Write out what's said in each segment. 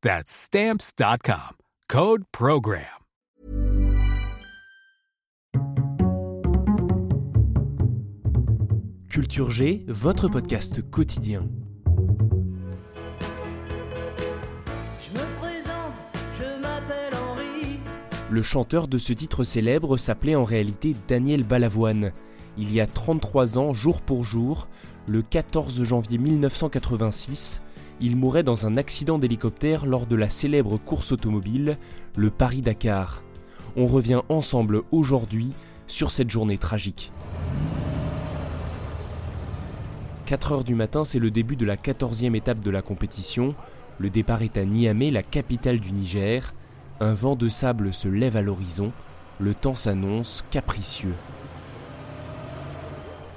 That's Stamps.com. Code PROGRAM. Culture G, votre podcast quotidien. Je me présente, je m'appelle Henri. Le chanteur de ce titre célèbre s'appelait en réalité Daniel Balavoine. Il y a 33 ans, jour pour jour, le 14 janvier 1986, il mourait dans un accident d'hélicoptère lors de la célèbre course automobile, le Paris-Dakar. On revient ensemble aujourd'hui sur cette journée tragique. 4 heures du matin, c'est le début de la 14e étape de la compétition. Le départ est à Niamey, la capitale du Niger. Un vent de sable se lève à l'horizon. Le temps s'annonce capricieux.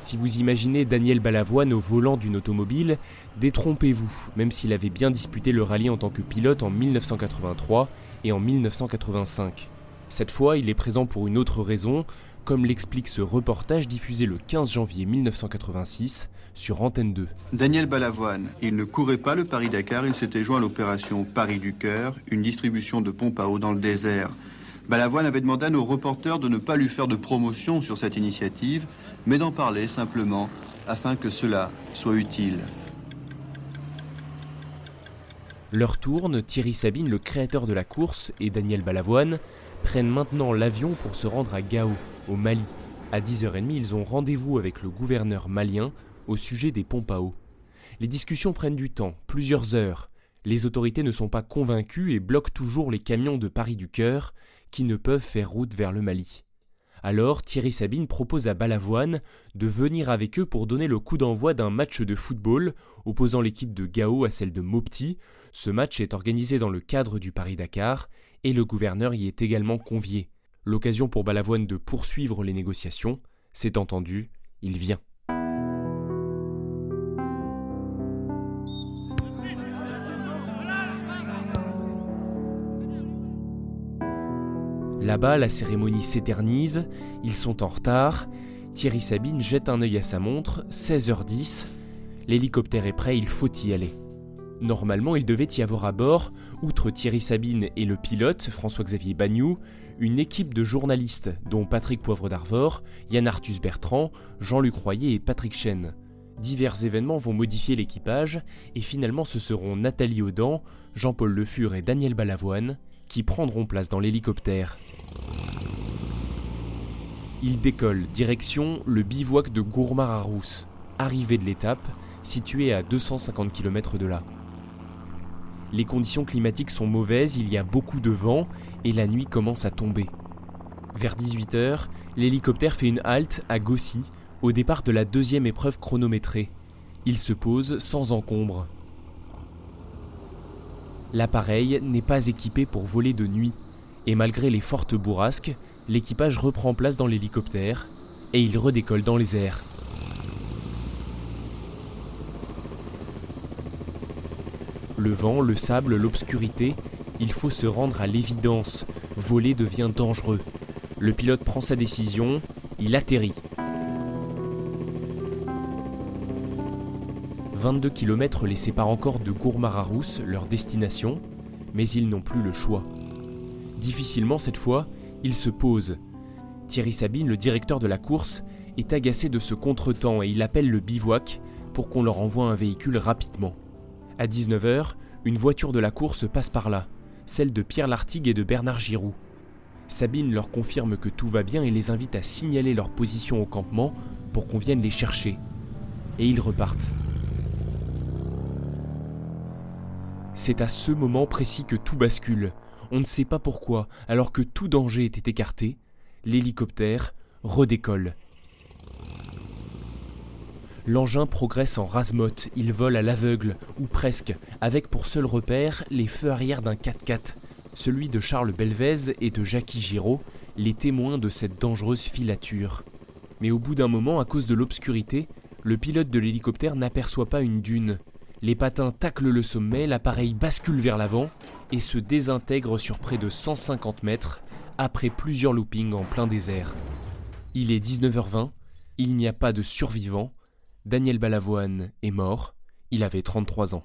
Si vous imaginez Daniel Balavoine au volant d'une automobile, détrompez-vous, même s'il avait bien disputé le rallye en tant que pilote en 1983 et en 1985. Cette fois, il est présent pour une autre raison, comme l'explique ce reportage diffusé le 15 janvier 1986 sur Antenne 2. Daniel Balavoine, il ne courait pas le Paris-Dakar, il s'était joint à l'opération Paris du Cœur, une distribution de pompes à eau dans le désert. Balavoine avait demandé à nos reporters de ne pas lui faire de promotion sur cette initiative, mais d'en parler simplement afin que cela soit utile. Leur tourne, Thierry Sabine, le créateur de la course, et Daniel Balavoine prennent maintenant l'avion pour se rendre à Gao, au Mali. À 10h30, ils ont rendez-vous avec le gouverneur malien au sujet des pompes à eau. Les discussions prennent du temps, plusieurs heures. Les autorités ne sont pas convaincues et bloquent toujours les camions de Paris du Cœur qui ne peuvent faire route vers le Mali. Alors Thierry Sabine propose à Balavoine de venir avec eux pour donner le coup d'envoi d'un match de football opposant l'équipe de Gao à celle de Mopti. Ce match est organisé dans le cadre du Paris-Dakar et le gouverneur y est également convié. L'occasion pour Balavoine de poursuivre les négociations. C'est entendu, il vient. Là-bas, la cérémonie s'éternise, ils sont en retard. Thierry Sabine jette un œil à sa montre, 16h10. L'hélicoptère est prêt, il faut y aller. Normalement, il devait y avoir à bord, outre Thierry Sabine et le pilote, François-Xavier Bagnou, une équipe de journalistes, dont Patrick Poivre d'Arvor, Yann Arthus Bertrand, Jean-Luc Royer et Patrick Chen. Divers événements vont modifier l'équipage, et finalement ce seront Nathalie Audan, Jean-Paul Le Fur et Daniel Balavoine qui prendront place dans l'hélicoptère. Ils décollent direction le bivouac de Gourmar-Arous, arrivée de l'étape, située à 250 km de là. Les conditions climatiques sont mauvaises, il y a beaucoup de vent et la nuit commence à tomber. Vers 18h, l'hélicoptère fait une halte à Gossy, au départ de la deuxième épreuve chronométrée. Il se pose sans encombre. L'appareil n'est pas équipé pour voler de nuit, et malgré les fortes bourrasques, l'équipage reprend place dans l'hélicoptère et il redécolle dans les airs. Le vent, le sable, l'obscurité, il faut se rendre à l'évidence. Voler devient dangereux. Le pilote prend sa décision, il atterrit. 22 km les séparent encore de Gourmar-Arous, leur destination, mais ils n'ont plus le choix. Difficilement cette fois, ils se posent. Thierry Sabine, le directeur de la course, est agacé de ce contretemps et il appelle le bivouac pour qu'on leur envoie un véhicule rapidement. À 19h, une voiture de la course passe par là, celle de Pierre Lartigue et de Bernard Giroux. Sabine leur confirme que tout va bien et les invite à signaler leur position au campement pour qu'on vienne les chercher. Et ils repartent. C'est à ce moment précis que tout bascule. On ne sait pas pourquoi, alors que tout danger était écarté, l'hélicoptère redécolle. L'engin progresse en rase-motte, il vole à l'aveugle, ou presque, avec pour seul repère les feux arrière d'un 4x4, celui de Charles Belvez et de Jackie Giraud, les témoins de cette dangereuse filature. Mais au bout d'un moment, à cause de l'obscurité, le pilote de l'hélicoptère n'aperçoit pas une dune. Les patins taclent le sommet, l'appareil bascule vers l'avant et se désintègre sur près de 150 mètres après plusieurs loopings en plein désert. Il est 19h20, il n'y a pas de survivants, Daniel Balavoine est mort, il avait 33 ans.